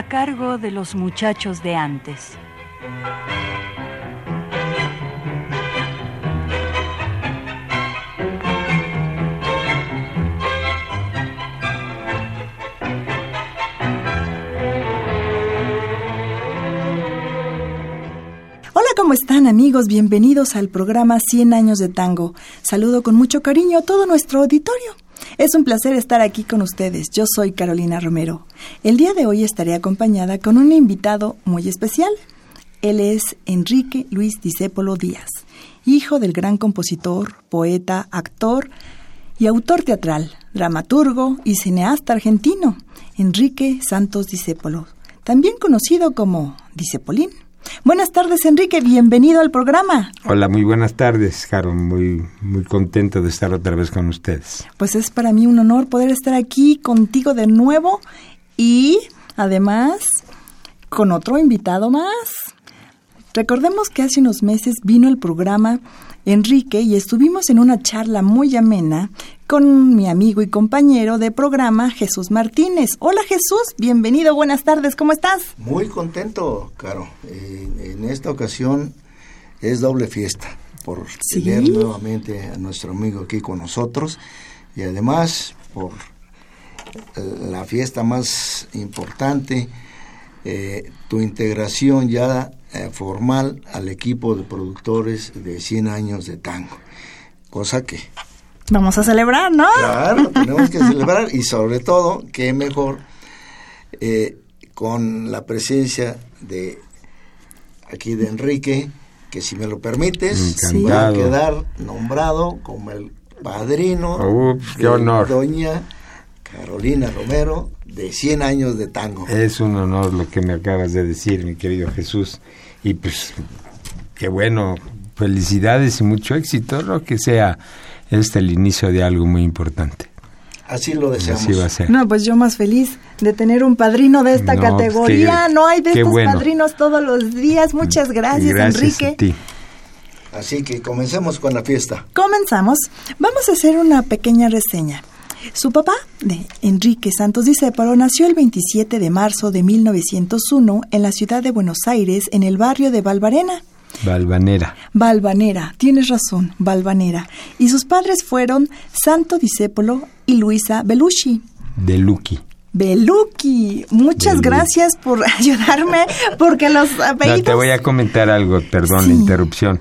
A cargo de los muchachos de antes. ¿cómo están amigos? Bienvenidos al programa 100 años de tango. Saludo con mucho cariño a todo nuestro auditorio. Es un placer estar aquí con ustedes. Yo soy Carolina Romero. El día de hoy estaré acompañada con un invitado muy especial. Él es Enrique Luis Discépolo Díaz, hijo del gran compositor, poeta, actor y autor teatral, dramaturgo y cineasta argentino, Enrique Santos Discépolo, también conocido como Discepolín. Buenas tardes, Enrique, bienvenido al programa. Hola, muy buenas tardes, Caro, muy, muy contento de estar otra vez con ustedes. Pues es para mí un honor poder estar aquí contigo de nuevo y además con otro invitado más. Recordemos que hace unos meses vino el programa Enrique y estuvimos en una charla muy amena con mi amigo y compañero de programa Jesús Martínez. Hola Jesús, bienvenido, buenas tardes, ¿cómo estás? Muy contento, Caro. en esta ocasión es doble fiesta por tener nuevamente a nuestro amigo aquí con nosotros y además por la fiesta más importante, eh, tu integración ya eh, formal al equipo de productores de 100 años de tango. Cosa que... Vamos a celebrar, ¿no? Claro, tenemos que celebrar y sobre todo, qué mejor eh, con la presencia de aquí de Enrique, que si me lo permites, va a quedar nombrado como el padrino qué honor. doña Carolina Romero de 100 años de tango. Es un honor lo que me acabas de decir, mi querido Jesús. Y pues, qué bueno, felicidades y mucho éxito, lo que sea este el inicio de algo muy importante. Así lo deseamos. Así va a ser. No, pues yo más feliz de tener un padrino de esta pues categoría. no hay de estos padrinos todos los días. Muchas gracias, gracias Enrique. Así que comencemos con la fiesta. Comenzamos. Vamos a hacer una pequeña reseña. Su papá, de Enrique Santos Discépolo, nació el 27 de marzo de 1901 en la ciudad de Buenos Aires, en el barrio de Valvarena. Valvanera. Valvanera, tienes razón, Valvanera. Y sus padres fueron Santo Discépolo y Luisa Belushi. De Lucky. Beluki, muchas gracias por ayudarme, porque los apellidos... te voy a comentar algo, perdón la interrupción.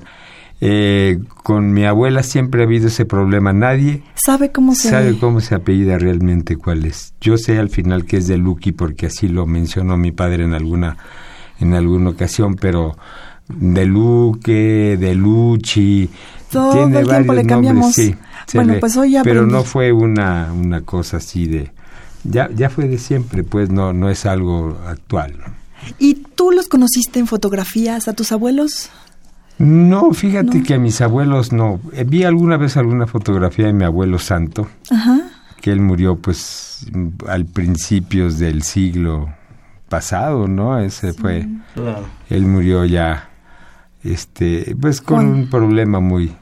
Eh, con mi abuela siempre ha habido ese problema. Nadie sabe cómo se sabe cómo se apellida realmente cuál es. Yo sé al final que es de Lucky porque así lo mencionó mi padre en alguna en alguna ocasión, pero de Luque, de Luchi, todo tiene el tiempo le cambiamos. sí, bueno, pues hoy Pero no fue una una cosa así de ya ya fue de siempre, pues no no es algo actual. ¿Y tú los conociste en fotografías a tus abuelos? No, fíjate que a mis abuelos no. Eh, vi alguna vez alguna fotografía de mi abuelo santo, que él murió pues al principios del siglo pasado, ¿no? Ese fue. Claro. Él murió ya, este, pues con un problema muy,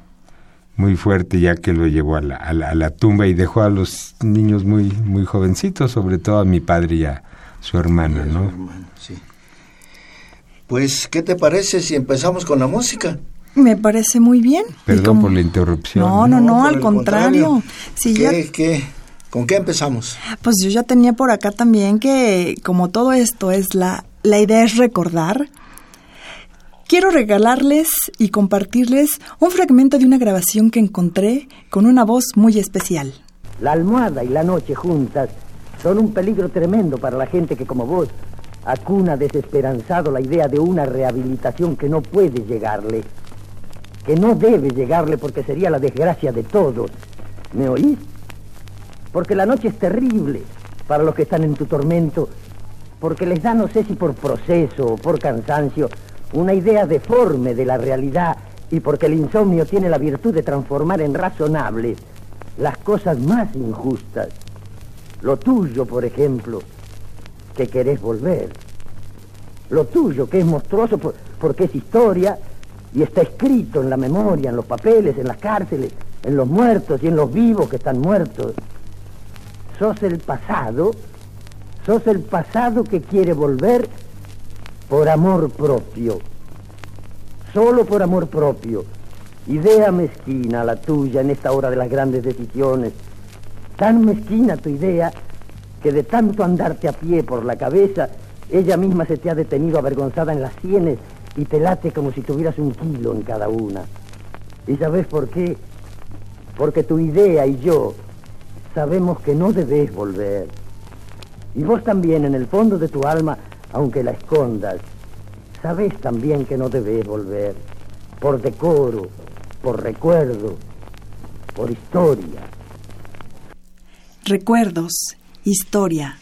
muy fuerte ya que lo llevó a la, a la, tumba y dejó a los niños muy, muy jovencitos, sobre todo a mi padre y a su hermana, ¿no? sí. Pues, ¿qué te parece si empezamos con la música? Me parece muy bien. Perdón por la interrupción. No, no, no, al contrario. ¿Qué, ¿Con qué empezamos? Pues yo ya tenía por acá también que, como todo esto es la, la idea es recordar, quiero regalarles y compartirles un fragmento de una grabación que encontré con una voz muy especial. La almohada y la noche juntas son un peligro tremendo para la gente que como vos acuna desesperanzado la idea de una rehabilitación que no puede llegarle, que no debe llegarle porque sería la desgracia de todos. ¿Me oís? Porque la noche es terrible para los que están en tu tormento porque les da, no sé si por proceso o por cansancio, una idea deforme de la realidad y porque el insomnio tiene la virtud de transformar en razonables las cosas más injustas. Lo tuyo, por ejemplo, que querés volver. Lo tuyo, que es monstruoso porque es historia y está escrito en la memoria, en los papeles, en las cárceles, en los muertos y en los vivos que están muertos. Sos el pasado, sos el pasado que quiere volver por amor propio, solo por amor propio. Idea mezquina la tuya en esta hora de las grandes decisiones. Tan mezquina tu idea que de tanto andarte a pie por la cabeza, ella misma se te ha detenido avergonzada en las sienes y te late como si tuvieras un kilo en cada una. ¿Y sabes por qué? Porque tu idea y yo sabemos que no debes volver. Y vos también, en el fondo de tu alma, aunque la escondas, sabes también que no debes volver. Por decoro, por recuerdo, por historia. Recuerdos, historia.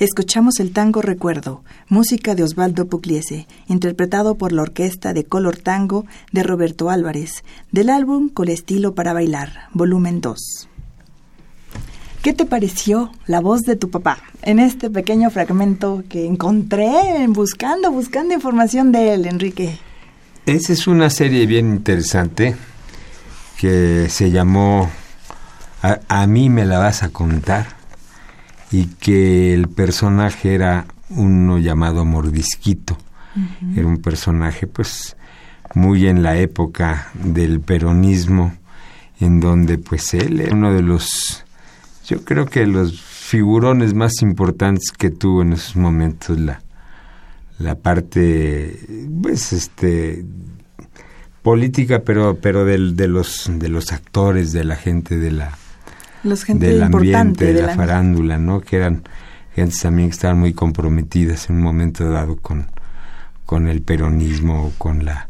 Escuchamos el tango Recuerdo, música de Osvaldo Pugliese, interpretado por la orquesta de Color Tango de Roberto Álvarez, del álbum Colestilo para Bailar, volumen 2. ¿Qué te pareció la voz de tu papá en este pequeño fragmento que encontré buscando, buscando información de él, Enrique? Esa es una serie bien interesante que se llamó a mí me la vas a contar y que el personaje era uno llamado Mordisquito. Era un personaje pues muy en la época del peronismo, en donde pues él era uno de los, yo creo que los figurones más importantes que tuvo en esos momentos la, la parte, pues este, política, pero, pero del, de los, de los actores, de la gente de la, los gente del ambiente, de, de la, farándula, ¿no? Que eran gentes también que estaban muy comprometidas en un momento dado con, con el peronismo, con la,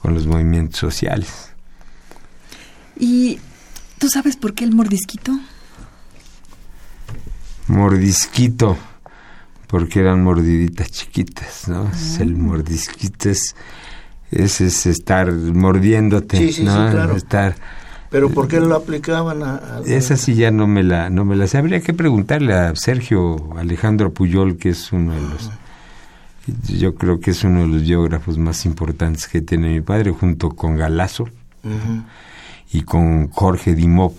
con los movimientos sociales. ¿Y tú sabes por qué el mordisquito? Mordisquito, porque eran mordiditas chiquitas, ¿no? El Ah. mordisquito es, es, es estar mordiéndote, Sí, sí, sí, ¿no? claro. Estar, Pero ¿por qué lo aplicaban a...? a- esa sí ya no me la, no me la sé. Habría que preguntarle a Sergio Alejandro Puyol, que es uno de los, yo creo que es uno de los biógrafos más importantes que tiene mi padre, junto con Galazo y con Jorge Dimov.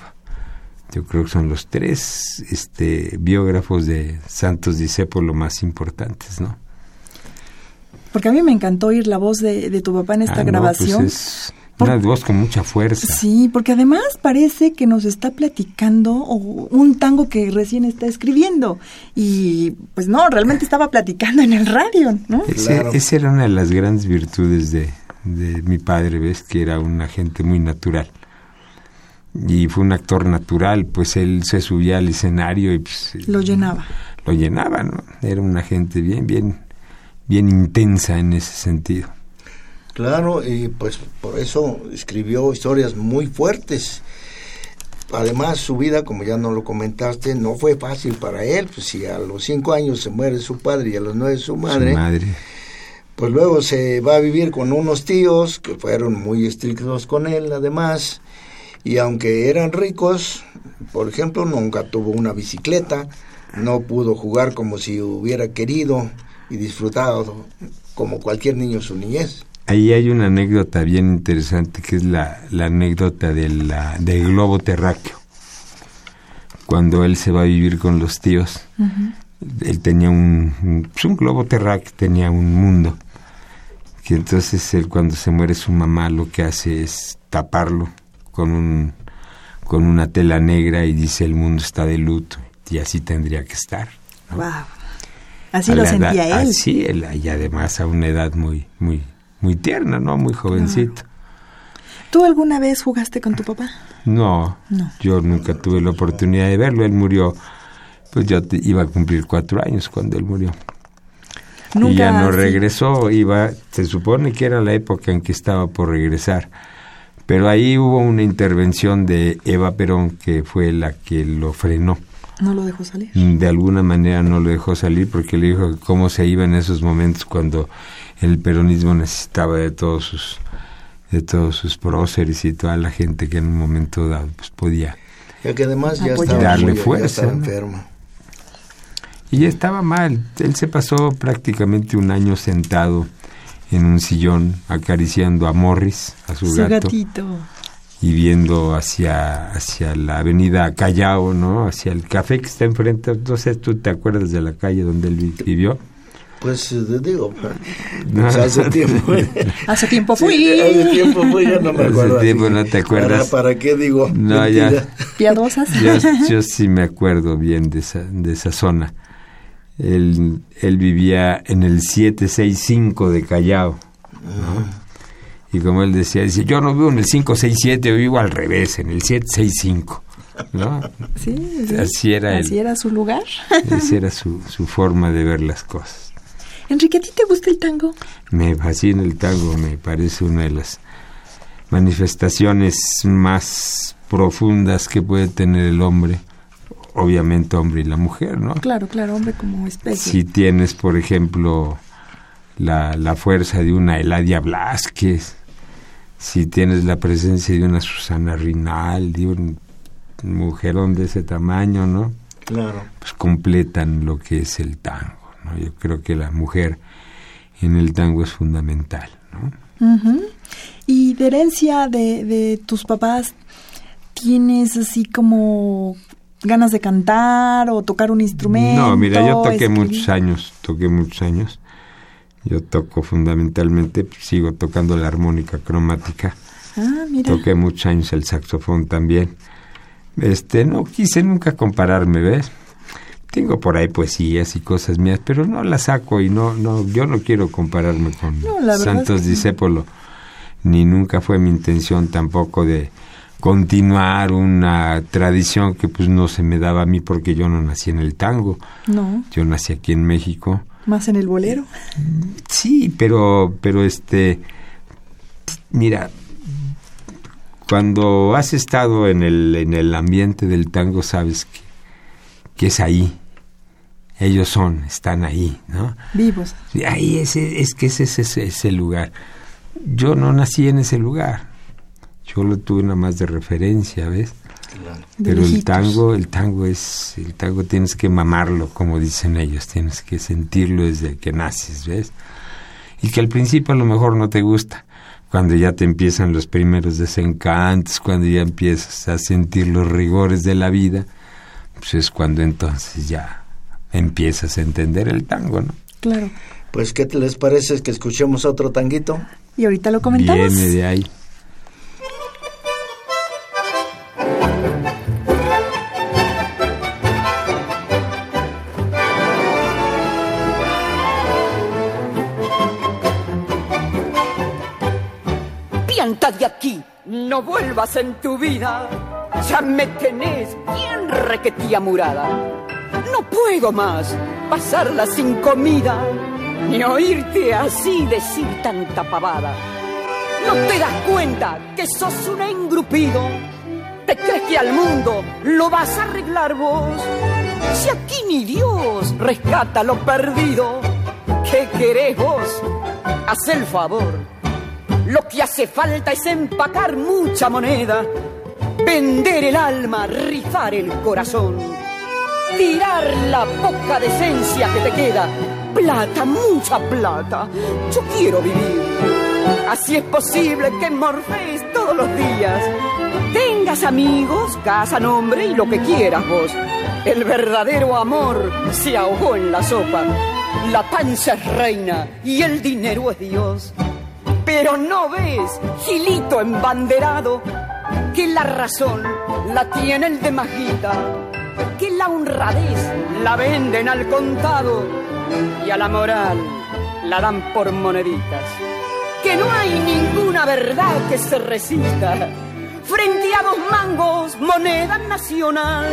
Yo creo que son los tres este, biógrafos de Santos Discépolo más importantes, ¿no? Porque a mí me encantó oír la voz de, de tu papá en esta Ah, no, grabación. pues es una voz con mucha fuerza. Sí, porque además parece que nos está platicando o un tango que recién está escribiendo. Y pues no, realmente estaba platicando en el radio, ¿no? Ese- Claro. esa era una de las grandes virtudes de, de mi padre, ¿ves? Que era una gente muy natural. Y fue un actor natural, pues él se subía al escenario y pues, Lo llenaba. lo llenaba, ¿no? Era una gente bien, bien, bien intensa en ese sentido. Claro, y pues por eso escribió historias muy fuertes. Además, su vida, como ya no lo comentaste, no fue fácil para él. Pues si a los cinco años se muere su padre y a los nueve su madre, Su madre. pues luego se va a vivir con unos tíos que fueron muy estrictos con él, además. Y aunque eran ricos, por ejemplo, nunca tuvo una bicicleta, no pudo jugar como si hubiera querido y disfrutado como cualquier niño su niñez. Ahí hay una anécdota bien interesante que es la, la anécdota de la, del globo terráqueo. Cuando él se va a vivir con los tíos, él tenía un, un, pues, un globo terráqueo, tenía un mundo. Que entonces él cuando se muere su mamá lo que hace es taparlo con un con una tela negra y dice el mundo está de luto y así tendría que estar. ¿no? Wow. Así A lo edad- sentía él. Así, él, y además a una edad muy, muy, muy tierna, ¿no? Muy jovencito. ¿Tú alguna vez jugaste con tu papá? No, No. yo nunca tuve la oportunidad de verlo. Él murió, pues yo te- iba a cumplir cuatro años cuando él murió. Nunca. y ya no regresó, iba, se supone que era la época en que estaba por regresar. Pero ahí hubo una intervención de Eva Perón que fue la que lo frenó. No lo dejó salir. De alguna manera no lo dejó salir porque le dijo cómo se iba en esos momentos cuando el peronismo necesitaba de todos sus de todos sus próceres y toda la gente que en un momento dado pues podía Ya que además ya Apoyar. estaba, Darle muy- ya fuerza, enfermo. Y ya estaba mal. Él se pasó prácticamente un año sentado en un sillón acariciando a Morris, a su, Su gato, gatito. y viendo hacia, hacia la avenida Callao, ¿no? Hacia el café que está enfrente. No sé, ¿tú te acuerdas de la calle donde él vi- vivió? Pues eh, digo, No. pues, hace tiempo. Hace tiempo Sí, fui. hace tiempo fue, ya no me Hace acuerdo. tiempo así. no te acuerdas. ¿Para, para qué digo? No, ya. Piadosas. Yo, yo sí me acuerdo bien de esa, de esa zona. Él, él vivía en el 765 de Callao. ¿no? Y como él decía, dice, yo no vivo en el 567, yo vivo al revés, en el 765. ¿no? Sí, sí. Así era Así él. era su lugar. Esa era su, su forma de ver las cosas. Enrique, ¿a ti te gusta el tango? Me fascina el tango, me parece una de las manifestaciones más profundas que puede tener el hombre, obviamente hombre y la mujer, ¿no? Claro, claro, hombre como especie. Si tienes, por ejemplo, la, la fuerza de una Eladia Blasquez, si tienes la presencia de una Susana Rinaldi, un mujerón de ese tamaño, ¿no? Claro. Pues completan lo que es el tango, ¿no? Yo creo que la mujer en el tango es fundamental, ¿no? Ujú. Y de herencia de, de tus papás, ¿tienes así como ganas de cantar o tocar un instrumento? No, mira, yo toqué escribir? muchos años, toqué muchos años. Yo toco fundamentalmente, sigo tocando la armónica cromática. Ah, mira. Toqué muchos años el saxofón también. Este, no quise nunca compararme, ¿ves? Tengo por ahí poesías y cosas mías, pero no las saco y no, no, yo no quiero compararme con Santos Discépolo, ni nunca fue mi intención tampoco de continuar una tradición que pues no se me daba a mí porque yo no nací en el tango. No. Yo nací aquí en México. Más en el bolero. Sí, pero, pero este, mira, cuando has estado en el, en el ambiente del tango sabes que, que es ahí. Ellos son, están ahí, ¿no? Vivos. Ahí es, es que ese es ese, lugar. Yo no nací en ese lugar. Yo lo tuve nada más de referencia, ¿ves? Pero el tango, el tango es, el tango tienes que mamarlo, como dicen ellos, tienes que sentirlo desde que naces, ¿ves? Y que al principio a lo mejor no te gusta, cuando ya te empiezan los primeros desencantos, cuando ya empiezas a sentir los rigores de la vida, pues es cuando entonces ya empiezas a entender el tango, ¿no? Claro. Pues, ¿qué te les parece que escuchemos otro tanguito? Y ahorita lo comentamos. Viene de ahí. Pianta de aquí, no vuelvas en tu vida ya me tenés bien requetía murada. No puedo más pasarla sin comida, ni oírte así decir tanta pavada. ¿No te das cuenta que sos un engrupido? ¿Te crees que al mundo lo vas a arreglar vos? Si aquí ni Dios rescata lo perdido, ¿qué querés vos? Haz el favor. Lo que hace falta es empacar mucha moneda Vender el alma, rifar el corazón. Tirar la poca decencia que te queda. Plata, mucha plata. Yo quiero vivir. Así es posible que morfes todos los días. Tengas amigos, casa, nombre y lo que quieras vos. El verdadero amor se ahogó en la sopa. La panza es reina y el dinero es Dios. Pero no ves, Gilito embanderado, que la razón la tiene el de Majita, que la honradez la venden al contado y a la moral la dan por moneditas, que no hay ninguna verdad que se resista frente a dos mangos, moneda nacional.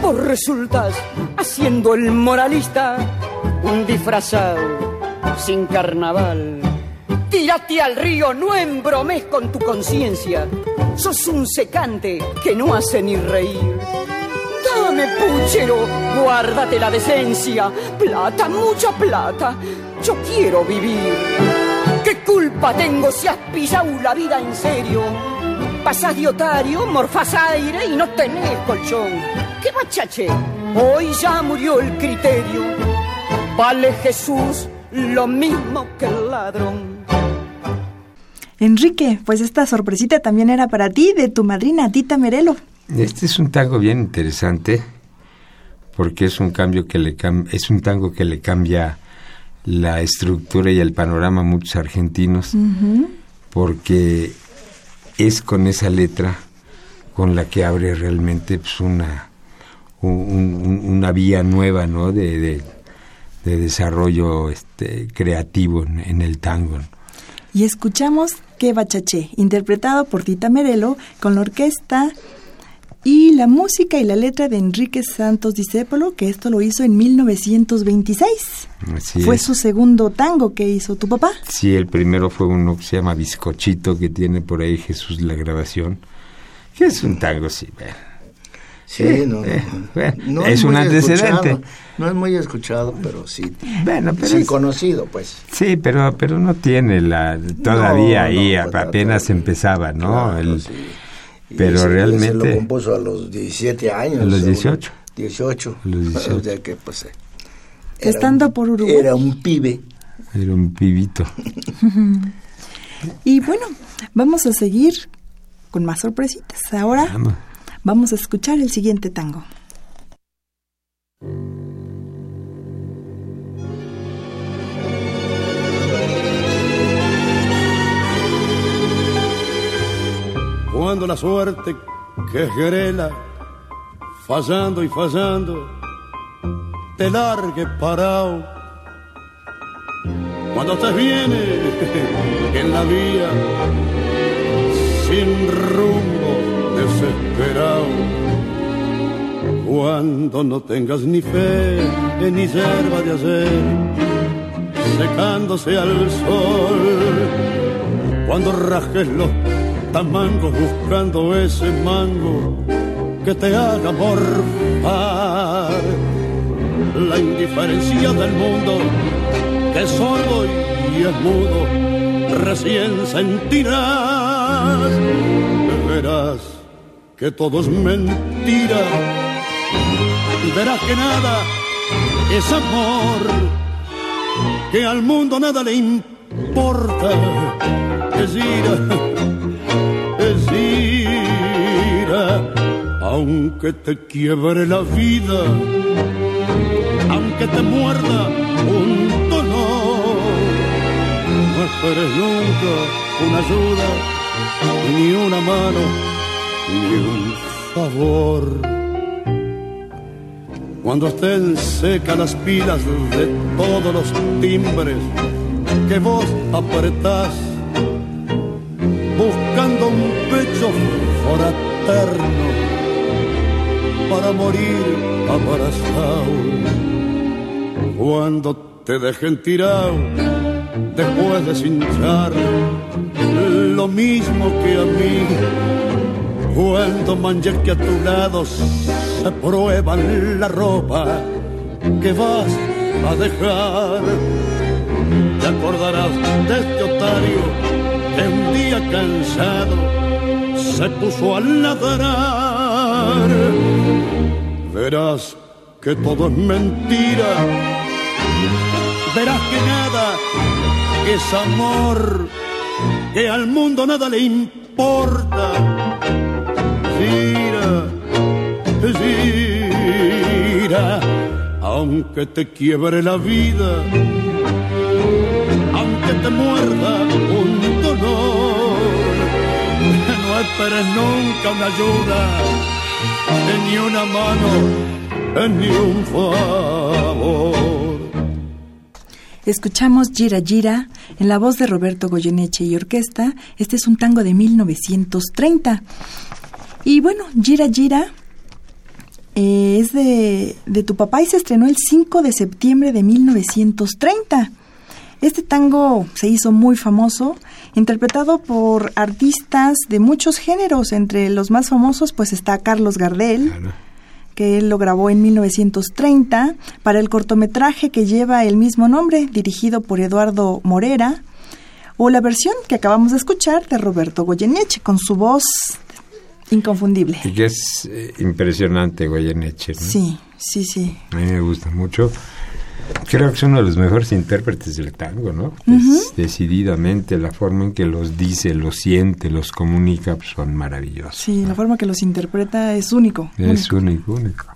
Por resultas haciendo el moralista un disfrazado sin carnaval. Tírate al río, no embromes con tu conciencia. Sos un secante que no hace ni reír. Dame, puchero, guárdate la decencia. Plata, mucha plata. Yo quiero vivir. ¿Qué culpa tengo si has pillado la vida en serio? Pasás de otario, morfás aire y no tenés colchón. ¿Qué machache? Hoy ya murió el criterio. Vale Jesús lo mismo que el ladrón. Enrique, pues esta sorpresita también era para ti, de tu madrina Tita Merelo. Este es un tango bien interesante porque es un cambio que le es un tango que le cambia la estructura y el panorama a muchos argentinos porque es con esa letra con la que abre realmente pues, una una vía nueva no de, de, desarrollo este creativo en, el tango y escuchamos Que Bachaché, interpretado por Tita Merelo con la orquesta y la música y la letra de Enrique Santos Discépolo, que esto lo hizo en 1926. fue su segundo tango que hizo tu papá. Sí, el primero fue uno que se llama Bizcochito, que tiene por ahí Jesús la grabación, que es un tango, sí, Sí, eh, no, eh, es, un antecedente. No es muy escuchado, pero sí. Bueno, pero sí conocido, pues. Sí, pero pero no tiene la todavía ahí pues, apenas empezaba, ¿no? Pero realmente se lo compuso a los 17 años. A los 18. 18. A los 18. O sea que pues estando por Uruguay. Era un pibe. Era un pibito. y bueno, vamos a seguir con más sorpresitas. Ahora Vamos a escuchar el siguiente tango. Cuando la suerte que grela, fallando y fallando, te largue parado. Cuando te viene en la vía, sin rumbo, desesperado. Cuando no tengas ni fe ni yerba de hacer, secándose al sol. Cuando rajes los tamangos buscando ese mango que te haga morfar. La indiferencia del mundo que solo y es mudo recién sentirás. Verás que todo es mentira. Verás que nada es amor que al mundo nada le importa. Es ira aunque te quiebre la vida, aunque te muerda un dolor, no esperes nunca una ayuda, ni una mano, ni un favor. Cuando estén secas las pilas de todos los timbres que vos apretás, buscando un pecho fraterno para morir abrazado. Cuando te dejen tirado, después de cinchar, lo mismo que a mí. Cuando manches que a tu lado se prueban la ropa que vas a dejar, te acordarás de este otario que un día cansado se puso a ladrar verás que todo es mentira, verás que nada es amor, que al mundo nada le importa. Gira, gira, aunque te quiebre la vida, aunque te muerda un esperes nunca una ayuda ni una mano, ni un favor. Escuchamos Gira Gira en la voz de Roberto Goyeneche y orquesta. Este es un tango de 1930. Y bueno, Gira Gira eh, es de, de tu papá y se estrenó el 5 de septiembre de 1930. Este tango se hizo muy famoso, interpretado por artistas de muchos géneros, entre los más famosos pues está Carlos Gardel, que él lo grabó en 1930 para el cortometraje que lleva el mismo nombre, dirigido por Eduardo Morera, o la versión que acabamos de escuchar de Roberto Goyeneche con su voz inconfundible. Y que es eh, impresionante Goyeneche. ¿no? Sí, sí, sí. A mí me gusta mucho. Creo que es uno de los mejores intérpretes del tango, ¿no? es decididamente la forma en que los dice, los siente, los comunica, pues, son maravillosos. Sí, la forma que los interpreta es único. Es único, único.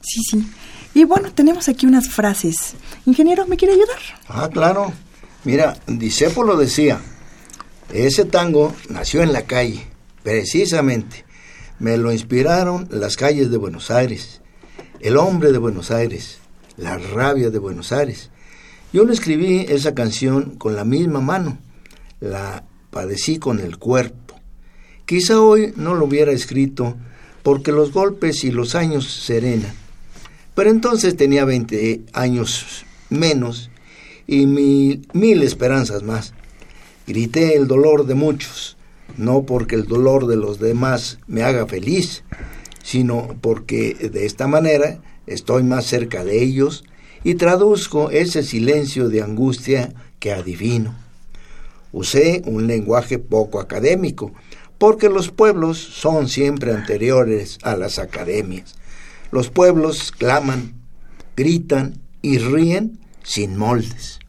Sí, sí. Y bueno, tenemos aquí unas frases. Ingeniero, ¿me quiere ayudar? Ah, claro. Mira, Disépolo decía, ese tango nació en la calle, precisamente. Me lo inspiraron las calles de Buenos Aires, el hombre de Buenos Aires, la rabia de Buenos Aires. Yo le escribí esa canción con la misma mano, la padecí con el cuerpo. Quizá hoy no lo hubiera escrito porque los golpes y los años serenan. Pero entonces tenía 20 años menos y mil, mil esperanzas más. Grité el dolor de muchos, no porque el dolor de los demás me haga feliz, sino porque de esta manera estoy más cerca de ellos y traduzco ese silencio de angustia que adivino. Usé un lenguaje poco académico, porque los pueblos son siempre anteriores a las academias. Los pueblos claman, gritan y ríen sin moldes.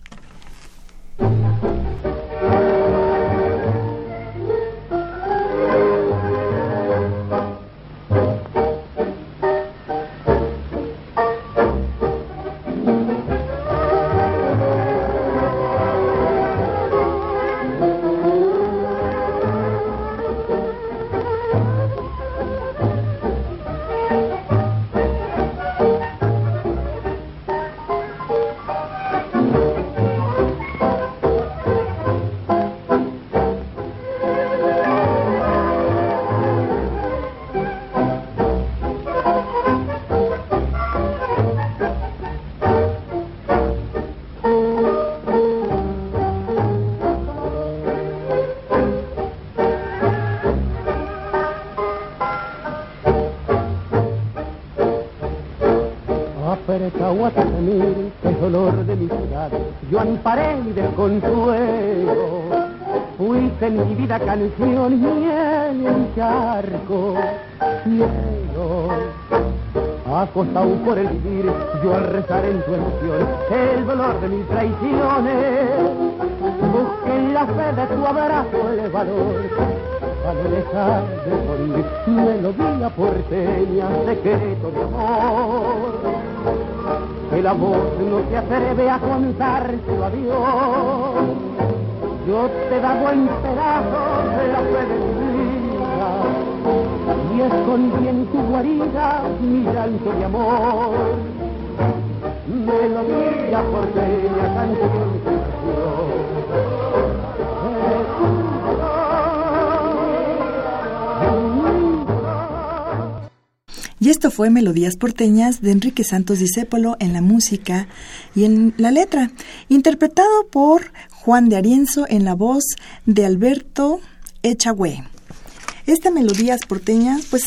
Dolor de mi ciudad, yo amparé del consuelo. Fuiste en mi vida canción y en el charco, cielo. Acostado por el vivir, yo al rezar en tu emoción el dolor de mis traiciones. Busqué en la fe de tu abrazo el valor no dejar de morir. Melodía porteña, secreto de amor. El amor no se atreve a contar su adiós. Yo te da buen pedazo de la fe. Y escondí en tu guarida mi llanto de amor. Melodía porteña, canción Y esto fue Melodías porteñas de Enrique Santos Discépolo en la música y en la letra, interpretado por Juan de Arienzo en la voz de Alberto Echagüe. Esta Melodías porteñas, pues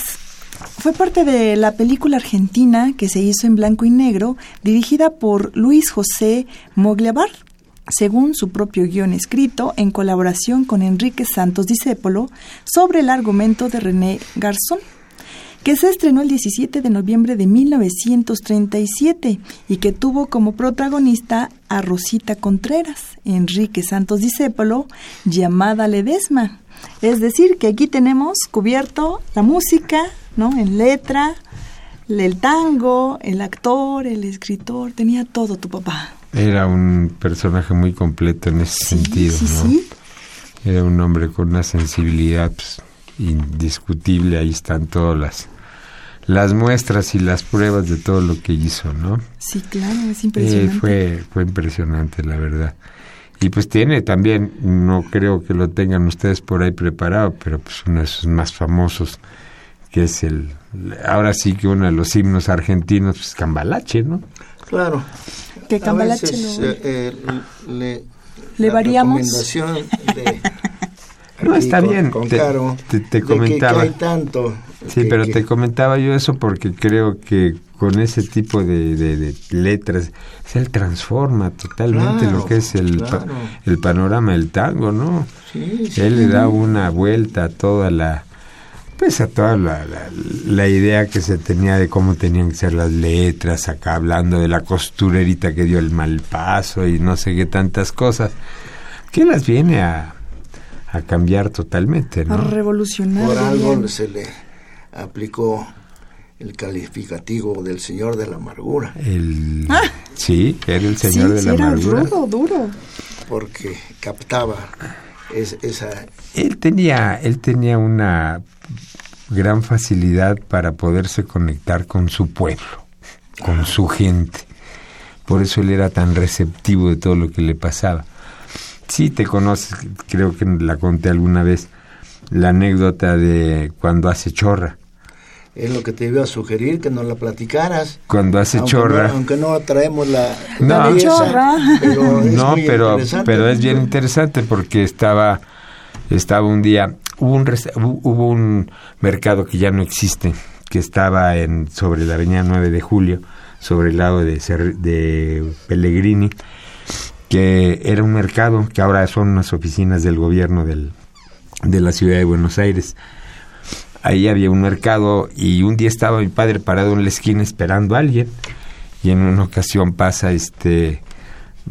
fue parte de la película argentina que se hizo en blanco y negro, dirigida por Luis José Mogliabar, según su propio guion escrito en colaboración con Enrique Santos Discépolo, sobre el argumento de René Garzón que se estrenó el 17 de noviembre de 1937 y que tuvo como protagonista a Rosita Contreras, Enrique Santos Discépolo, llamada Ledesma. Es decir, que aquí tenemos cubierto la música, ¿no? En letra, el tango, el actor, el escritor, tenía todo tu papá. Era un personaje muy completo en ese sentido, ¿no? Era un hombre con una sensibilidad pues, indiscutible, ahí están todas las las muestras y las pruebas de todo lo que hizo, ¿no? Sí, claro, es impresionante. fue, fue impresionante, la verdad. Y pues tiene también, no creo que lo tengan ustedes por ahí preparado, pero pues uno de sus más famosos, que es el, ahora sí que uno de los himnos argentinos, pues Cambalache, ¿no? Claro. Que Cambalache eh, le, le variamos. De, no, está bien. te, te, comentaba. hay tanto Sí, pero te comentaba yo eso porque creo que con ese tipo de, letras, se transforma totalmente lo que es el, el panorama del tango, ¿no? Sí, él le da una vuelta a toda la pues a toda la, la, idea que se tenía de cómo tenían que ser las letras, acá hablando de la costurerita que dio el mal paso y no sé qué tantas cosas, que las viene a, a cambiar totalmente, ¿no? A revolucionar. Por algo se le aplicó el calificativo del Señor de la Amargura. El, ah. Sí, era el Señor de la Amargura. Duro, duro. Porque captaba esa... Él tenía, él tenía una gran facilidad para poderse conectar con su pueblo, con su gente. Por eso él era tan receptivo de todo lo que le pasaba. Sí, te conoces, creo que la conté alguna vez, la anécdota de cuando hace chorra es lo que te iba a sugerir, que nos la platicaras. Cuando hace chorra. aunque no traemos la, no, chorra. Pero es no, pero, pero es bien interesante porque estaba, estaba un día, hubo un, hubo un mercado que ya no existe, que estaba en, sobre la avenida 9 de Julio, sobre el lado de, de Pellegrini, que era un mercado que ahora son unas oficinas del gobierno del, de la ciudad de Buenos Aires. Ahí había un mercado y un día estaba mi padre parado en la esquina esperando a alguien. Y en una ocasión pasa este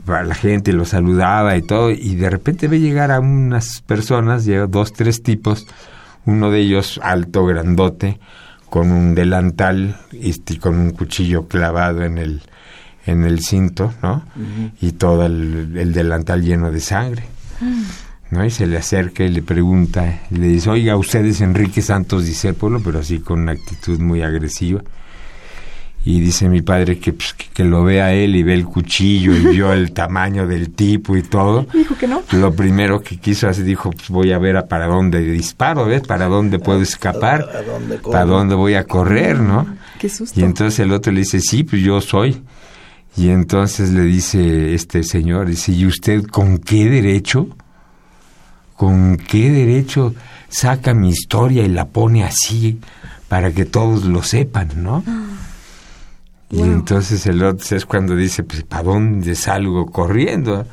la gente lo saludaba y todo y de repente ve llegar a unas personas, llega dos, tres tipos, uno de ellos alto, grandote, con un delantal este, con un cuchillo clavado en el en el cinto, ¿no? Y todo el, delantal lleno de sangre. ¿no? Y se le acerca y le pregunta, y le dice, oiga, usted es Enrique Santos Discépolo, pero así con una actitud muy agresiva. Y dice mi padre que, pues, que, lo ve a él y ve el cuchillo y vio el tamaño del tipo y todo. Dijo que no. Lo primero que quiso hacer, dijo, pues voy a ver a para dónde disparo, ¿ves? Para dónde puedo escapar, para dónde voy a correr, ¿no? Qué susto. Y entonces el otro le dice, sí, pues yo soy. Y entonces le dice este señor, dice, ¿y usted con qué derecho ¿Con qué derecho saca mi historia y la pone así para que todos lo sepan, no? Y entonces el otro es cuando dice, pues, ¿para dónde salgo corriendo?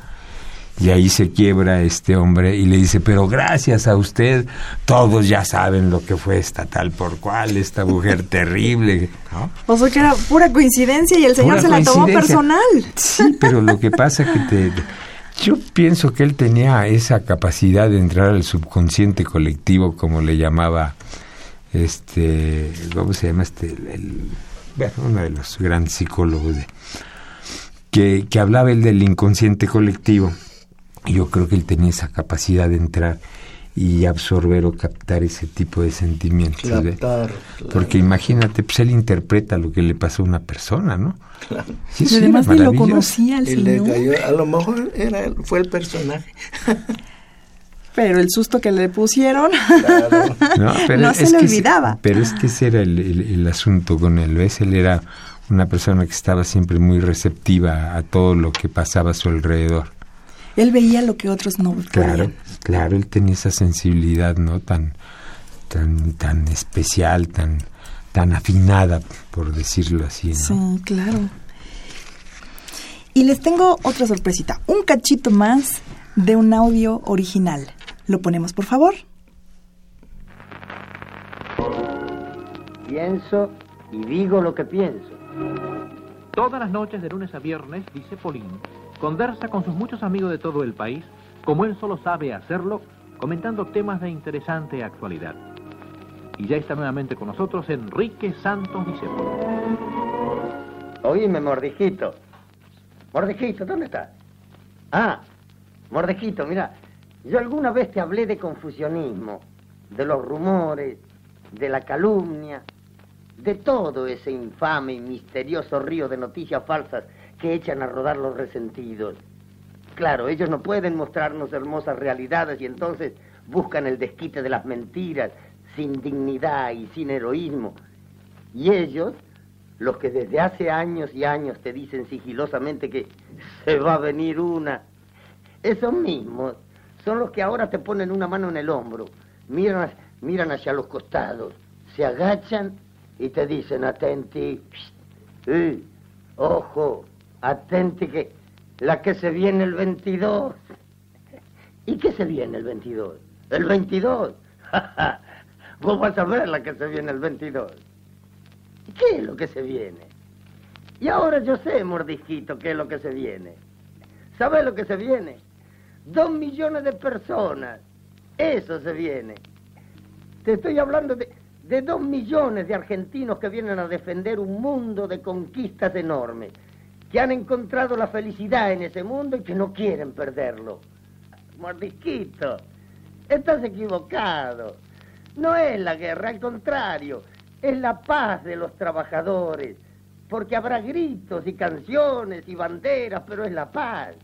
Y ahí se quiebra este hombre y le dice, pero gracias a usted, todos ya saben lo que fue esta tal por cual, esta mujer terrible. O sea que era pura coincidencia y el señor se la tomó personal. Sí, pero lo que pasa que te... Yo pienso que él tenía esa capacidad de entrar al subconsciente colectivo, como le llamaba este, ¿cómo se llama este? El, bueno, uno de los grandes psicólogos de, que, que hablaba él del inconsciente colectivo yo creo que él tenía esa capacidad de entrar y absorber o captar ese tipo de sentimientos. Porque imagínate, pues él interpreta lo que le pasó a una persona, ¿no? Claro. además ni lo conocía al señor. a lo mejor era, fue el personaje. Pero el susto que le pusieron no, pero se le olvidaba. pero es que ese era el, el, asunto con él, ¿ves? Él era una persona que estaba siempre muy receptiva a todo lo que pasaba a su alrededor. Él veía lo que otros no Claro, claro, él tenía esa sensibilidad, ¿no? Tan, tan, tan especial, tan, tan afinada, por decirlo así, ¿no? Sí, claro. Y les tengo otra sorpresita, un cachito más de un audio original. ¿Lo ponemos, por favor? Pienso y digo lo que pienso. Todas las noches de lunes a viernes, dice Polín, Conversa con sus muchos amigos de todo el país, como él solo sabe hacerlo, comentando temas de interesante actualidad. Y ya está nuevamente con nosotros Enrique Santos Discépolo. Oíme, Mordijito. Mordijito, ¿dónde estás? Ah, Mordejito, mira, yo alguna vez te hablé de confusionismo, de los rumores, de la calumnia, de todo ese infame y misterioso río de noticias falsas que echan a rodar los resentidos. Claro, ellos no pueden mostrarnos hermosas realidades y entonces buscan el desquite de las mentiras, sin dignidad y sin heroísmo. Y ellos, los que desde hace años y años te dicen sigilosamente que se va a venir una, esos mismos son los que ahora te ponen una mano en el hombro, miran, miran hacia los costados, se agachan y te dicen, atenti, eh, ojo, Atente que la que se viene el 22. ¿Y qué se viene el 22? El 22. Vos vas a ver la que se viene el 22. ¿Qué es lo que se viene? Y ahora yo sé, mordisquito, qué es lo que se viene. ¿Sabes lo que se viene? Dos millones de personas. Eso se viene. Te estoy hablando de, de dos millones de argentinos que vienen a defender un mundo de conquistas enormes que han encontrado la felicidad en ese mundo y que no quieren perderlo. Mordisquito, estás equivocado. No es la guerra, al contrario, es la paz de los trabajadores, porque habrá gritos y canciones y banderas, pero es la paz.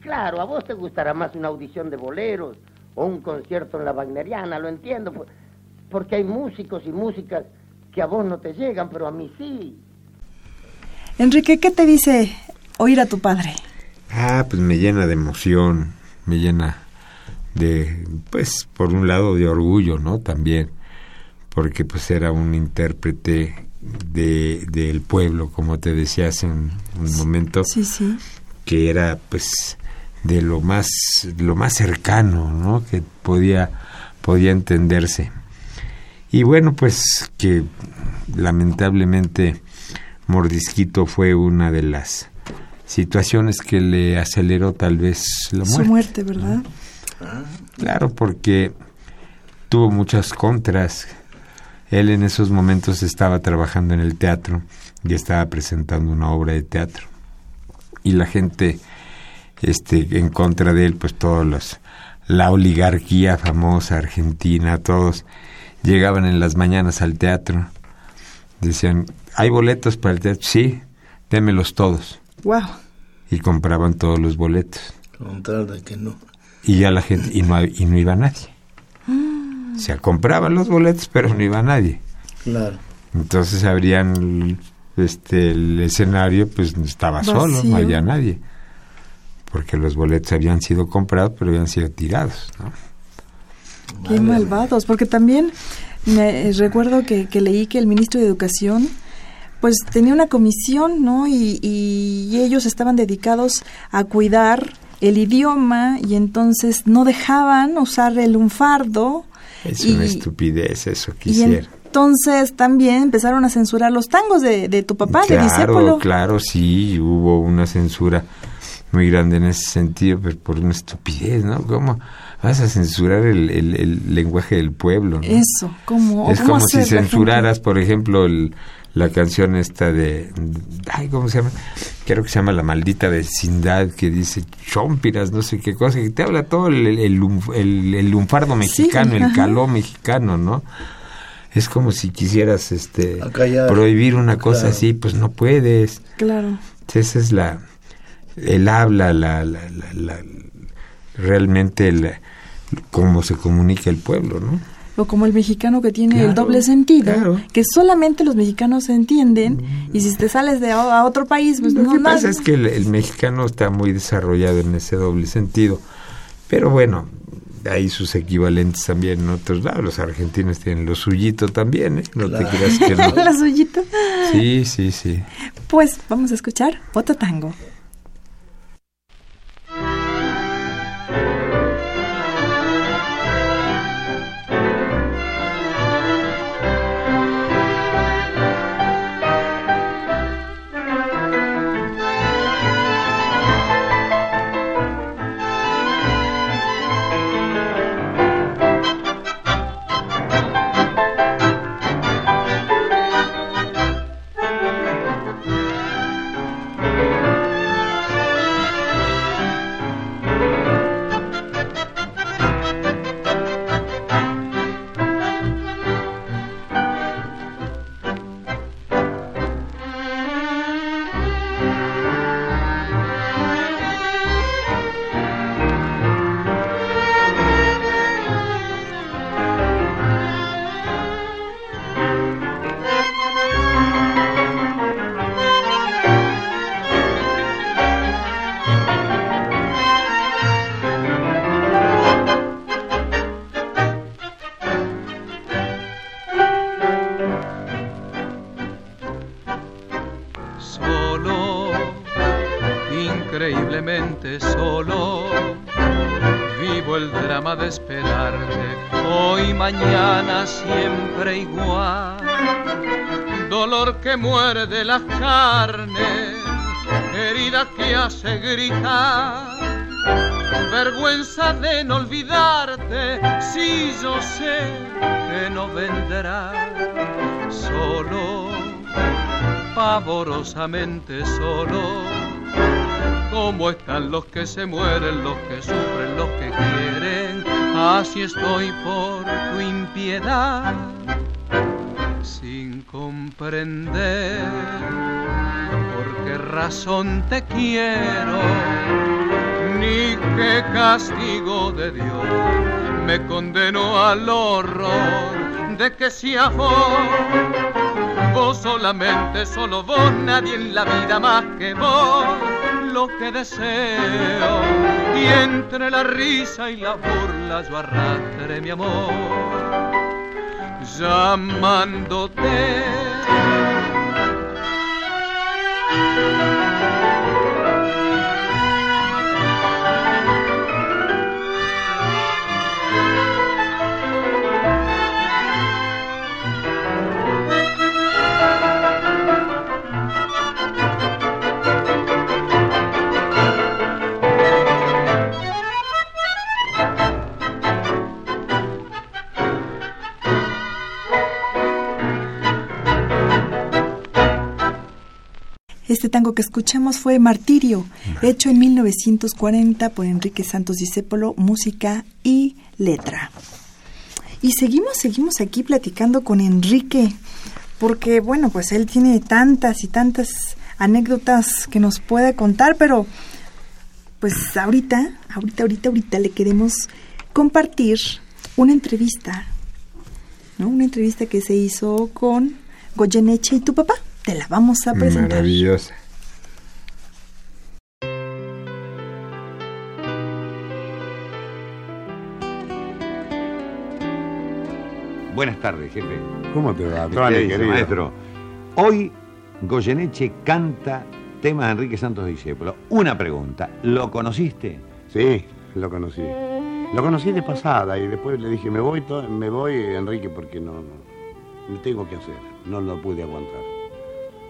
Claro, a vos te gustará más una audición de boleros o un concierto en la Wagneriana, lo entiendo, porque hay músicos y músicas que a vos no te llegan, pero a mí sí. Enrique, ¿qué te dice oír a tu padre? Ah, pues me llena de emoción, me llena de, pues, por un lado de orgullo, ¿no? También, porque pues era un intérprete de, del pueblo, como te decía hace un, momento, sí, sí. que era, pues, de lo más, lo más cercano, ¿no? Que podía, podía entenderse. Y bueno, pues, que lamentablemente mordisquito fue una de las situaciones que le aceleró tal vez la muerte. Su muerte, ¿verdad? Claro, porque tuvo muchas contras. Él en esos momentos estaba trabajando en el teatro y estaba presentando una obra de teatro. Y la gente este en contra de él, pues todos los la oligarquía famosa argentina, todos llegaban en las mañanas al teatro. Decían, ¿Hay boletos para el teatro? Sí, démelos todos. Wow. Y compraban todos los boletos. Con tal de que no. Y ya la gente, y no, y no iba nadie. Mm. O sea, compraban los boletos, pero no iba nadie. Claro. Entonces abrían este, el escenario, pues estaba solo, no había nadie. Porque los boletos habían sido comprados, pero habían sido tirados, ¿no? Qué malvados, porque también me recuerdo que, que leí que el ministro de Educación pues tenía una comisión, ¿no? Y, y ellos estaban dedicados a cuidar el idioma y entonces no dejaban usar el lunfardo. Es una estupidez eso, quisiera. entonces también empezaron a censurar los tangos de, de tu papá, claro, de Disépolo. Claro, sí, hubo una censura muy grande en ese sentido, pero por una estupidez, ¿no? ¿Cómo vas a censurar el, el, el lenguaje del pueblo? ¿no? Eso, ¿cómo? Es ¿cómo como si censuraras, por ejemplo, el, la canción esta de... Ay, ¿cómo se llama? Creo que se llama La Maldita Vecindad, que dice chompiras, no sé qué cosa, que te habla todo el, el, el, lunf- el- el lunfardo mexicano, el ajá. caló mexicano, ¿no? Es como si quisieras este Acallar. prohibir una cosa Claro. así, pues no puedes. Claro. Esa es la el habla, la, la, la, la- realmente la- cómo se comunica el pueblo, ¿no? O como el mexicano que tiene el doble sentido, claro. que solamente los mexicanos entienden y si te sales de a, a otro país, pues Lo no que pasa es que el, el mexicano está muy desarrollado en ese doble sentido, pero bueno, hay sus equivalentes también en otros lados. Los argentinos tienen lo suyito también, ¿eh? No te creas que no. La suyita. Sí, sí, sí. Pues vamos a escuchar Otro Tango. Solo. Como están los que se mueren, los que sufren, los que quieren, así estoy por tu impiedad, sin comprender por qué razón te quiero, ni qué castigo de Dios me condenó al horror de que sea vos Vos solamente, solo vos, nadie en la vida más que vos, lo que deseo. Y entre la risa y la burla yo arrastre mi amor, llamándote. Este tango que escuchamos fue Martirio, hecho en 1940 por Enrique Santos Discépolo, música y letra. Y seguimos, seguimos aquí platicando con Enrique, porque bueno, pues él tiene tantas y tantas anécdotas que nos puede contar, pero pues ahorita, ahorita, ahorita, ahorita le queremos compartir una entrevista, ¿no? Una entrevista que se hizo con Goyeneche y tu papá. Te la vamos a presentar. Maravillosa. Buenas tardes, jefe. ¿Cómo te va, ¿Qué Tony, dice, querido? maestro? Hoy Goyeneche canta tema de Enrique Santos Discépolo. Una pregunta, ¿lo conociste? Sí, lo conocí. Lo conocí de pasada y después le dije, me voy, me voy Enrique, porque no, no, no tengo que hacer. No lo pude aguantar.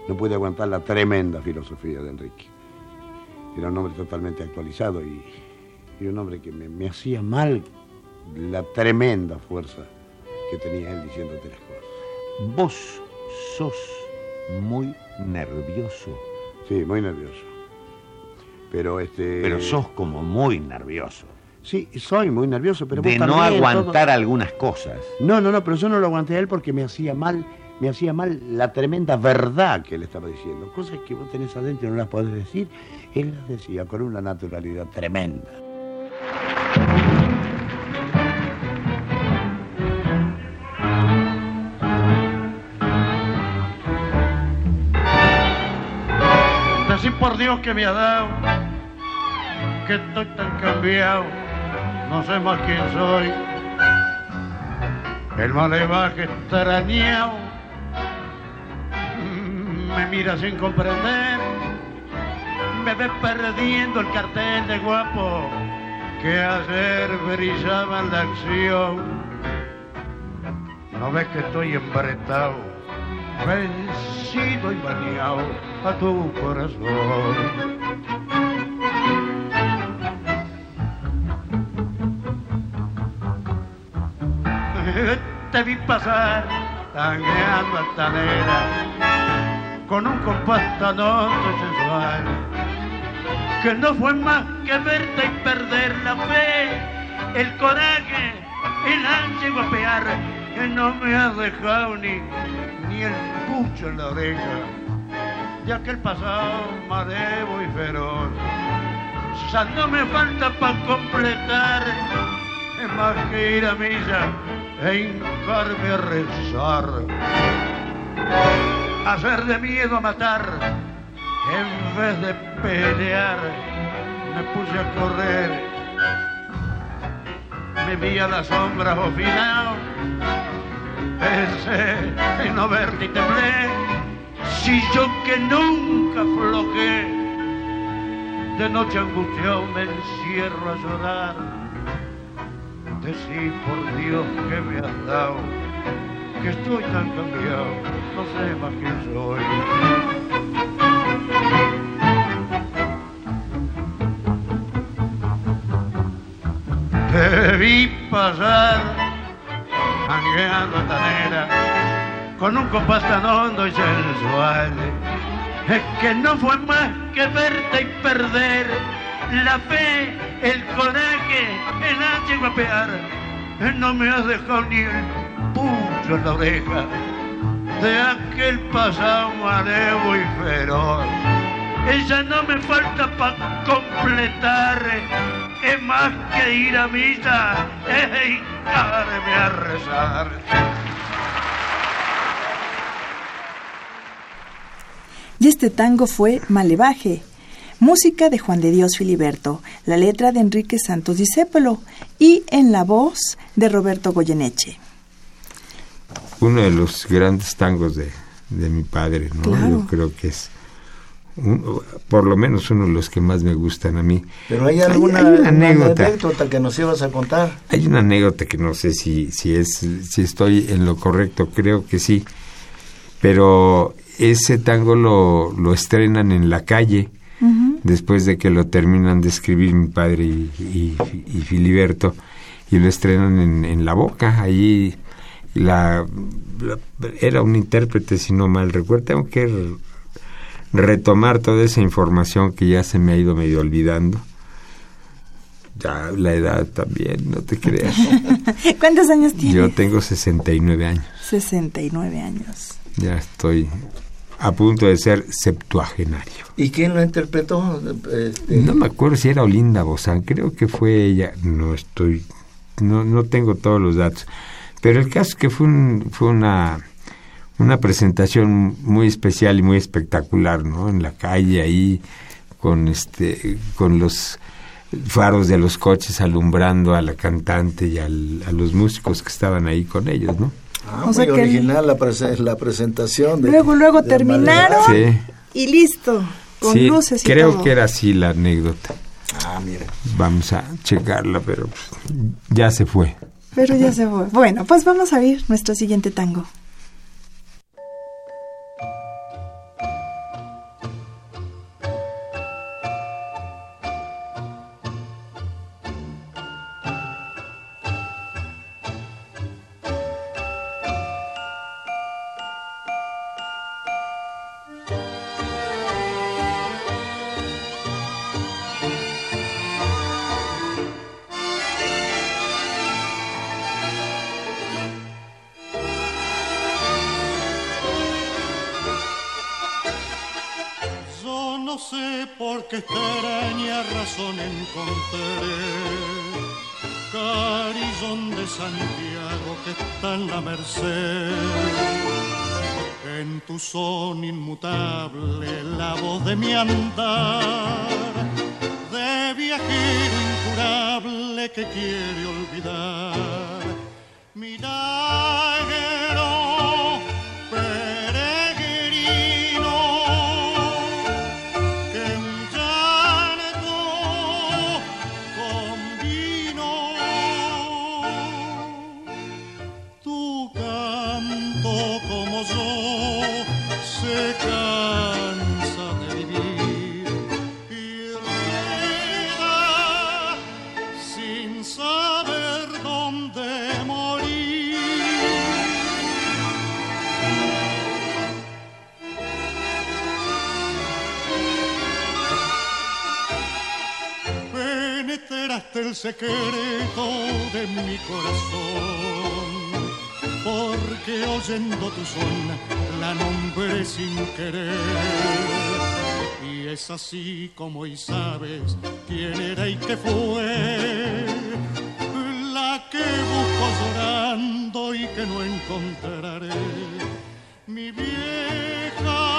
No pude aguantar la tremenda filosofía de Enrique. Era un hombre totalmente actualizado y, un hombre que me, me hacía mal la tremenda fuerza que tenía él diciéndote las cosas. Vos sos muy nervioso. Sí, muy nervioso. Pero este. Pero sos como muy nervioso. Sí, soy muy nervioso, pero de no aguantar algunas cosas. No, no, no, pero yo no lo aguanté a él porque me hacía mal, me hacía mal la tremenda verdad que él estaba diciendo. Cosas que vos tenés adentro y no las podés decir, él las decía con una naturalidad tremenda. Así por Dios que me ha dado, que estoy tan cambiado, no sé más quién soy. El malevaje extrañado me mira sin comprender, me ve perdiendo el cartel de guapo que ayer brillaba la acción. No ves que estoy embretado, vencido y bañado a tu corazón. Te vi pasar tangueando altanera con un compás tan sensual que no fue más que verte y perder la fe, el coraje, el ansia guapear que no me has dejado ni, ni el pucho en la oreja de aquel pasado marevo y feroz. Ya no me falta para completar, es más que ir a misa e hincarme a rezar. Hacer de miedo a matar, en vez de pelear, me puse a correr. Me vi a la sombra final, pensé en no verte y temblé si yo que nunca floqué, de noche angustiado me encierro a llorar. Decí por Dios que me has dado, que estoy tan cambiado, no más quién soy. Te vi pasar, a tanera con un compás tan hondo y sensual, es que no fue más que verte y perder la fe, el coraje, el y guapear. No me has dejado ni el pucho en la oreja de aquel pasado malevo y feroz. Ella no me falta para completar, es más que ir a misa, es hincarme a rezar. Y este tango fue Malevaje, música de Juan de Dios Filiberto, la letra de Enrique Santos Discépolo y en la voz de Roberto Goyeneche. Uno de los grandes tangos de, mi padre, ¿no? Yo creo que es por lo menos uno de los que más me gustan a mí. Pero hay alguna anécdota. que nos ibas a contar. Hay una anécdota que no sé si, si, es, si estoy en lo correcto, creo que sí. Pero ese tango lo, lo estrenan en la calle, después de que lo terminan de escribir mi padre y, Filiberto, y lo estrenan en, en la boca, allí la, era un intérprete, si no mal recuerdo, tengo que retomar toda esa información que ya se me ha ido medio olvidando. Ya la edad también, no te creas. ¿Cuántos años tienes? Yo tengo 69 años. 69 años. Ya estoy a punto de ser septuagenario. ¿Y quién lo interpretó? Este, no me acuerdo si era Olinda Bozán, creo que fue ella, no estoy, no, no tengo todos los datos, pero el caso es que fue, fue una, una presentación muy especial y muy espectacular, ¿no? En la calle ahí, con, este, con los faros de los coches alumbrando a la cantante y al, a los músicos que estaban ahí con ellos, ¿no? Ah, muy original la, la presentación. De, luego, luego terminaron y listo, con luces y Creo que era así la anécdota. Ah, mira. Vamos a checarla, pero ya se fue. Pero ya se fue. Bueno, pues vamos a ver nuestro siguiente tango. que extraña razón encontré. Carillón de Santiago que está en la merced. En tu son inmutable la voz de mi andar, de viajero incurable que quiere olvidar. Mirar el secreto de mi corazón, porque oyendo tu son la nombré sin querer. Y es así como hoy sabes quién era y qué fue, la que busco llorando y que no encontraré. Mi vieja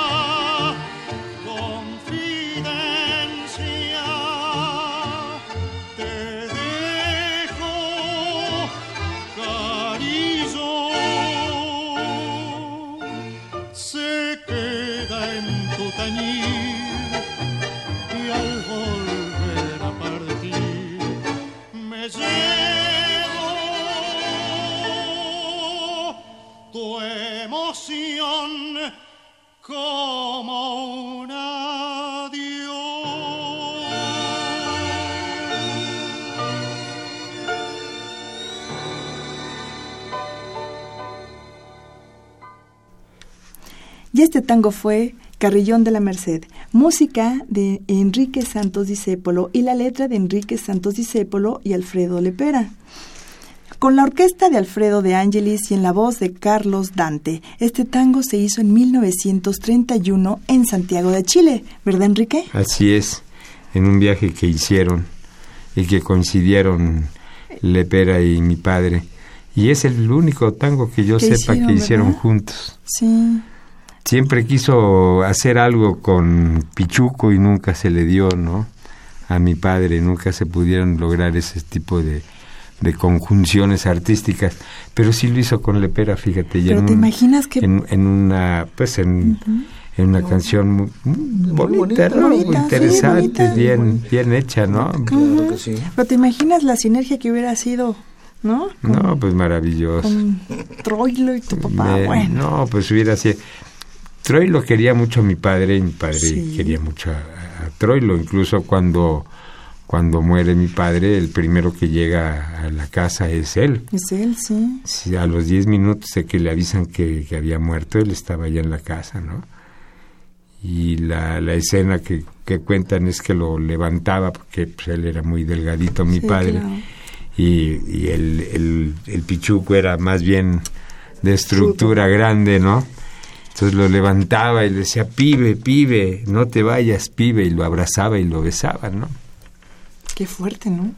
Y este tango fue Carrillón de la Merced, música de Enrique Santos Discépolo y la letra de Enrique Santos Discépolo y Alfredo Lepera. Con la orquesta de Alfredo de Angelis y en la voz de Carlos Dante, este tango se hizo en 1931 en Santiago de Chile, ¿verdad Enrique? Así es, en un viaje que hicieron y que coincidieron Lepera y mi padre. Y es el único tango que yo sepa que hicieron juntos. Sí siempre quiso hacer algo con Pichuco y nunca se le dio, ¿no? A mi padre, nunca se pudieron lograr ese tipo de, de conjunciones artísticas, pero sí lo hizo con Lepera, fíjate. Pero te imaginas que... En, una, pues en, en una canción muy, bonita, muy interesante, bien, bien hecha, ¿no? Claro que sí. Pero te imaginas la sinergia que hubiera sido ¿no? no, pues maravilloso. Con Troilo y tu papá, bueno. No, pues hubiera sido... Troilo quería mucho a mi padre y mi padre quería mucho a, Troilo, incluso cuando, cuando muere mi padre, el primero que llega a la casa es él. Es él, sí. a los 10 minutos de que le avisan que, había muerto, él estaba ya en la casa, ¿no? Y la, la escena que, que, cuentan es que lo levantaba, porque pues, él era muy delgadito, mi padre, y, y el, el, el pichuco era más bien de estructura grande, ¿no? Entonces lo levantaba y le decía, pibe, pibe, no te vayas, pibe, y lo abrazaba y lo besaba, ¿no? Qué fuerte, ¿no?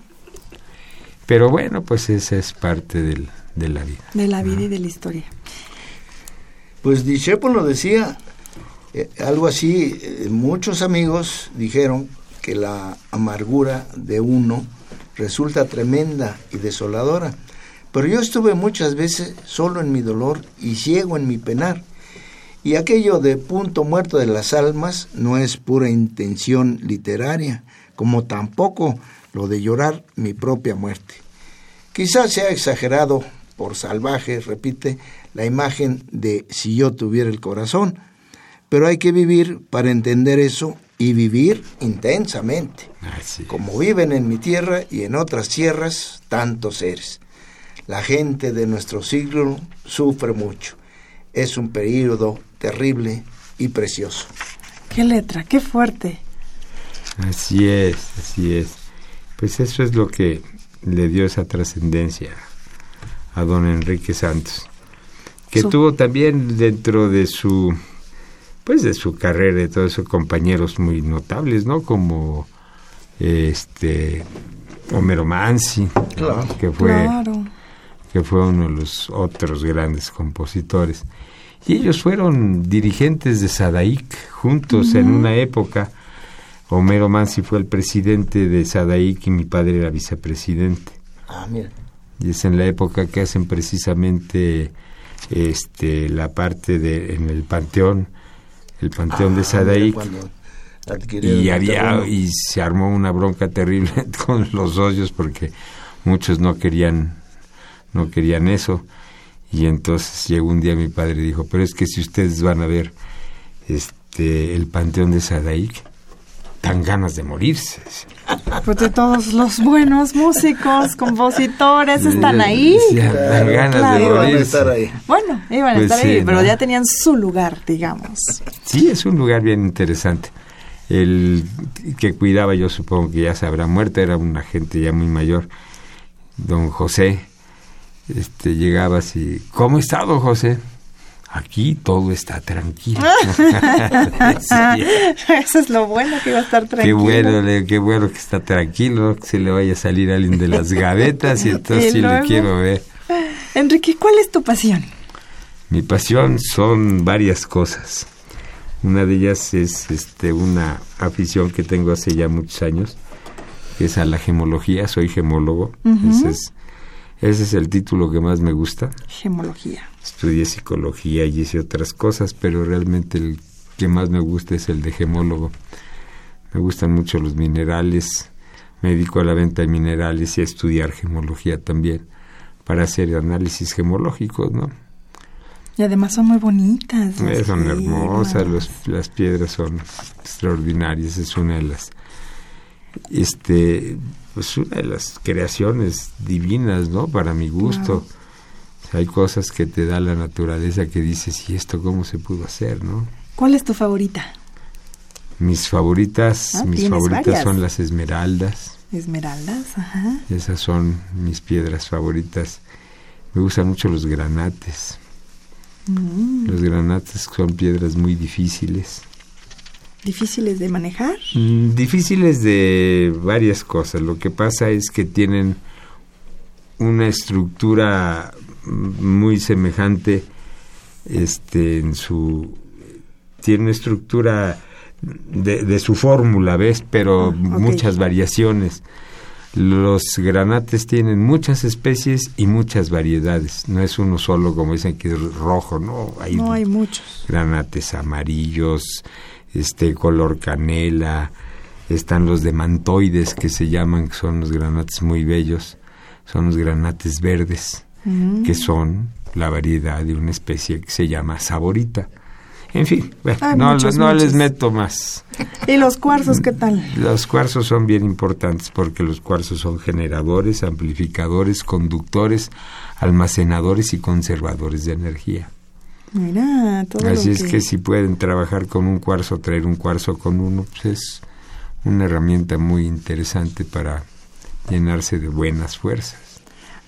Pero bueno, pues esa es parte del, de la vida. De la vida y de la historia. Pues lo decía eh, algo así, eh, muchos amigos dijeron que la amargura de uno resulta tremenda y desoladora, pero yo estuve muchas veces solo en mi dolor y ciego en mi penar. Y aquello de punto muerto de las almas no es pura intención literaria, como tampoco lo de llorar mi propia muerte. Quizás sea exagerado por salvaje, repite, la imagen de si yo tuviera el corazón, pero hay que vivir para entender eso y vivir intensamente, como viven en mi tierra y en otras tierras tantos seres. La gente de nuestro siglo sufre mucho. Es un periodo terrible y precioso. Qué letra, qué fuerte. Así es, así es. Pues eso es lo que le dio esa trascendencia a don Enrique Santos, que tuvo también dentro de su pues de su carrera de todos sus compañeros muy notables, ¿no? Como este Homero Mansi, que fue que fue uno de los otros grandes compositores. Y ellos fueron dirigentes de Sadaic juntos en una época. Homero Mansi fue el presidente de Sadaic y mi padre era vicepresidente. Ah, mira. Y es en la época que hacen precisamente este la parte de en el panteón, el panteón de ah, Sadaic. Y había y se armó una bronca terrible con los socios porque muchos no querían no querían eso. Y entonces llegó un día mi padre y dijo, pero es que si ustedes van a ver este el panteón de Sadaik, tan ganas de morirse. Pues de todos los buenos músicos, compositores están ahí. tan ganas de morirse. Bueno, iban a pues estar ahí, pero ya tenían su lugar, digamos. Sí, es un lugar bien interesante. El que cuidaba, yo supongo que ya se habrá muerto, era una gente ya muy mayor, don José, este, llegabas y, ¿cómo está, don José? Aquí todo está tranquilo. Eso es lo bueno que va a estar tranquilo. Qué bueno, qué bueno que está tranquilo, que se le vaya a salir alguien de las gavetas y entonces sí le quiero ver. Enrique, ¿cuál es tu pasión? Mi pasión son varias cosas. Una de ellas es este una afición que tengo hace ya muchos años, que es a la gemología, soy gemólogo. Ese es ese es el título que más me gusta. Gemología. Estudié psicología y hice otras cosas, pero realmente el que más me gusta es el de gemólogo. Me gustan mucho los minerales, me dedico a la venta de minerales y a estudiar gemología también, para hacer análisis gemológicos, ¿no? Y además son muy bonitas. Eh, son hermosas, las piedras son extraordinarias, es una de las este pues una de las creaciones divinas, ¿no? Para mi gusto. hay cosas que te da la naturaleza que dices, ¿y esto cómo se pudo hacer, no? ¿Cuál es tu favorita? Mis favoritas, ah, mis favoritas son las esmeraldas. Esmeraldas, ajá. Esas son mis piedras favoritas. Me gustan mucho los granates. Mm. Los granates son piedras muy difíciles difíciles de manejar? Mm, difíciles de varias cosas. Lo que pasa es que tienen una estructura muy semejante este en su tiene una estructura de, su fórmula, ¿ves? Pero ah, muchas variaciones. Los granates tienen muchas especies y muchas variedades. No es uno solo, como dicen que es rojo, no. Hay, no hay muchos. Granates amarillos, este color canela, están los de mantoides que se llaman, que son los granates muy bellos, son los granates verdes, mm. que son la variedad de una especie que se llama saborita. En fin, no, no les meto más. ¿Y los cuarzos qué tal? Los cuarzos son bien importantes porque los cuarzos son generadores, amplificadores, conductores, almacenadores y conservadores de energía. Mira, todo Así es que... si pueden trabajar con un cuarzo, traer un cuarzo con uno, pues es una herramienta muy interesante para llenarse de buenas fuerzas.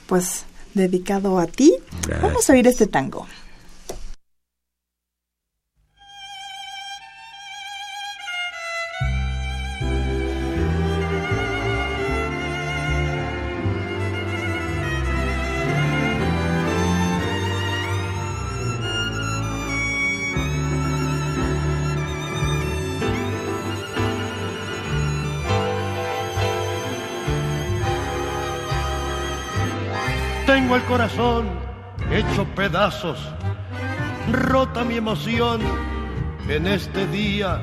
Pues dedicado a ti, vamos a oír este tango. El corazón hecho pedazos, rota mi emoción en este día.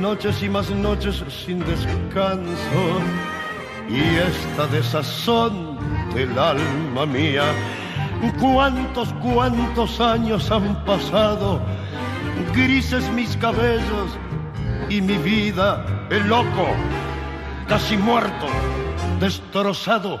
Noches y más noches sin descanso y esta desazón del alma mía. Cuántos, cuántos años han pasado, grises mis cabellos y mi vida, el loco, casi muerto, destrozado,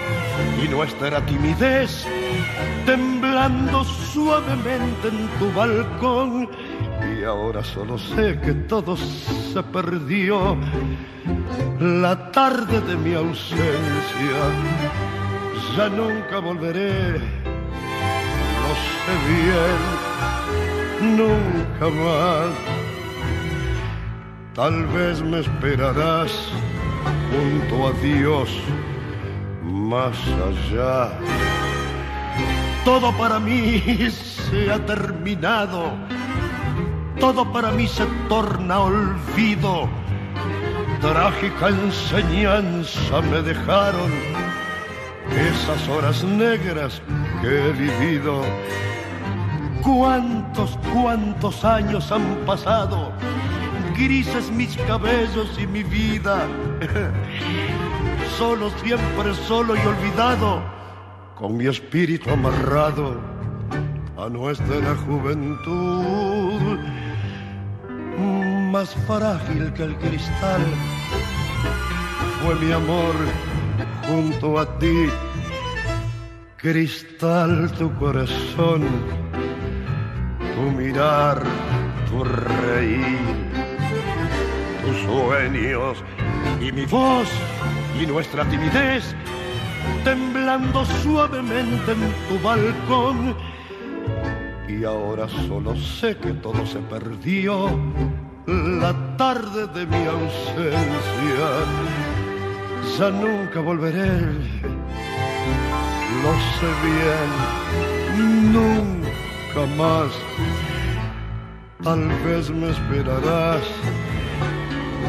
y nuestra timidez temblando suavemente en tu balcón. Y ahora solo sé que todo se perdió. La tarde de mi ausencia, ya nunca volveré. Lo sé bien, nunca más. Tal vez me esperarás junto a Dios más allá. Todo para mí se ha terminado, todo para mí se torna olvido. Trágica enseñanza me dejaron esas horas negras que he vivido. Cuántos, cuántos años han pasado, grises mis cabellos y mi vida solo, siempre solo y olvidado, con mi espíritu amarrado a nuestra juventud, más frágil que el cristal, fue mi amor junto a ti, cristal tu corazón, tu mirar, tu reír, tus sueños y mi voz y nuestra timidez, temblando suavemente en tu balcón. Y ahora solo sé que todo se perdió la tarde de mi ausencia. Ya nunca volveré, lo sé bien, nunca más. Tal vez me esperarás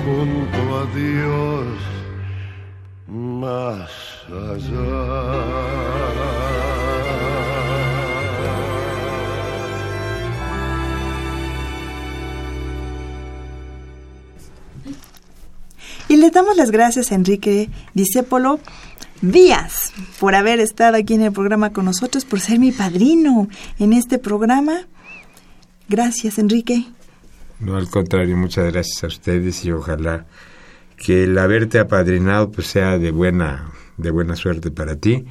junto a Dios más allá. Y le damos las gracias a Enrique Disépolo Díaz por haber estado aquí en el programa con nosotros, por ser mi padrino en este programa. Gracias, Enrique. No, al contrario, muchas gracias a ustedes y ojalá que el haberte apadrinado pues sea de buena de buena suerte para ti.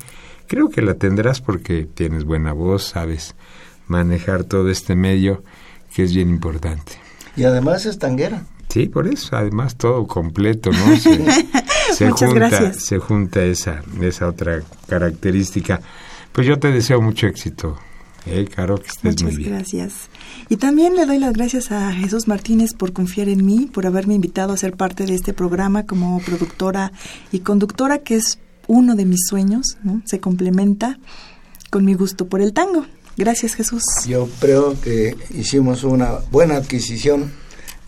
Creo que la tendrás porque tienes buena voz, sabes manejar todo este medio que es bien importante. Y además es tanguera. Sí, por eso, además todo completo, ¿no? Se, Muchas junta, gracias. se junta esa, esa otra característica. Pues yo te deseo mucho éxito, eh, Caro, que estés Muchas muy bien. gracias. Y también le doy las gracias a Jesús Martínez por confiar en mí, por haberme invitado a ser parte de este programa como productora y conductora, que es uno de mis sueños, ¿no? Se complementa con mi gusto por el tango. Gracias, Jesús. Yo creo que hicimos una buena adquisición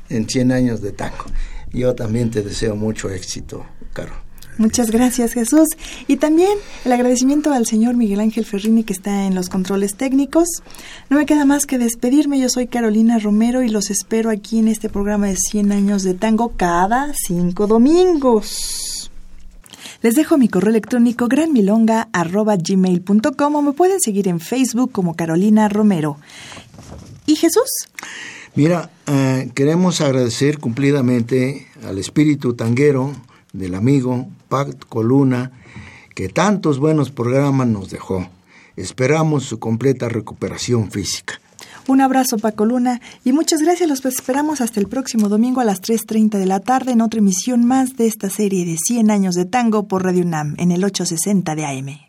en 100 años de tango. Yo también te deseo mucho éxito, Caro. Muchas gracias, Jesús. Y también el agradecimiento al señor Miguel Ángel Ferrini que está en los controles técnicos. No me queda más que despedirme. Yo soy Carolina Romero y los espero aquí en este programa de 100 años de tango cada cinco domingos. Les dejo mi correo electrónico granmilonga.gmail.com o me pueden seguir en Facebook como Carolina Romero. ¿Y Jesús? Mira, eh, queremos agradecer cumplidamente al espíritu tanguero del amigo Pat Coluna, que tantos buenos programas nos dejó. Esperamos su completa recuperación física. Un abrazo, Paco Luna, y muchas gracias. Los esperamos hasta el próximo domingo a las 3.30 de la tarde en otra emisión más de esta serie de 100 años de tango por Radio UNAM en el 860 de AM.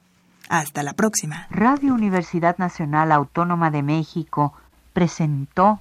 Hasta la próxima. Radio Universidad Nacional Autónoma de México presentó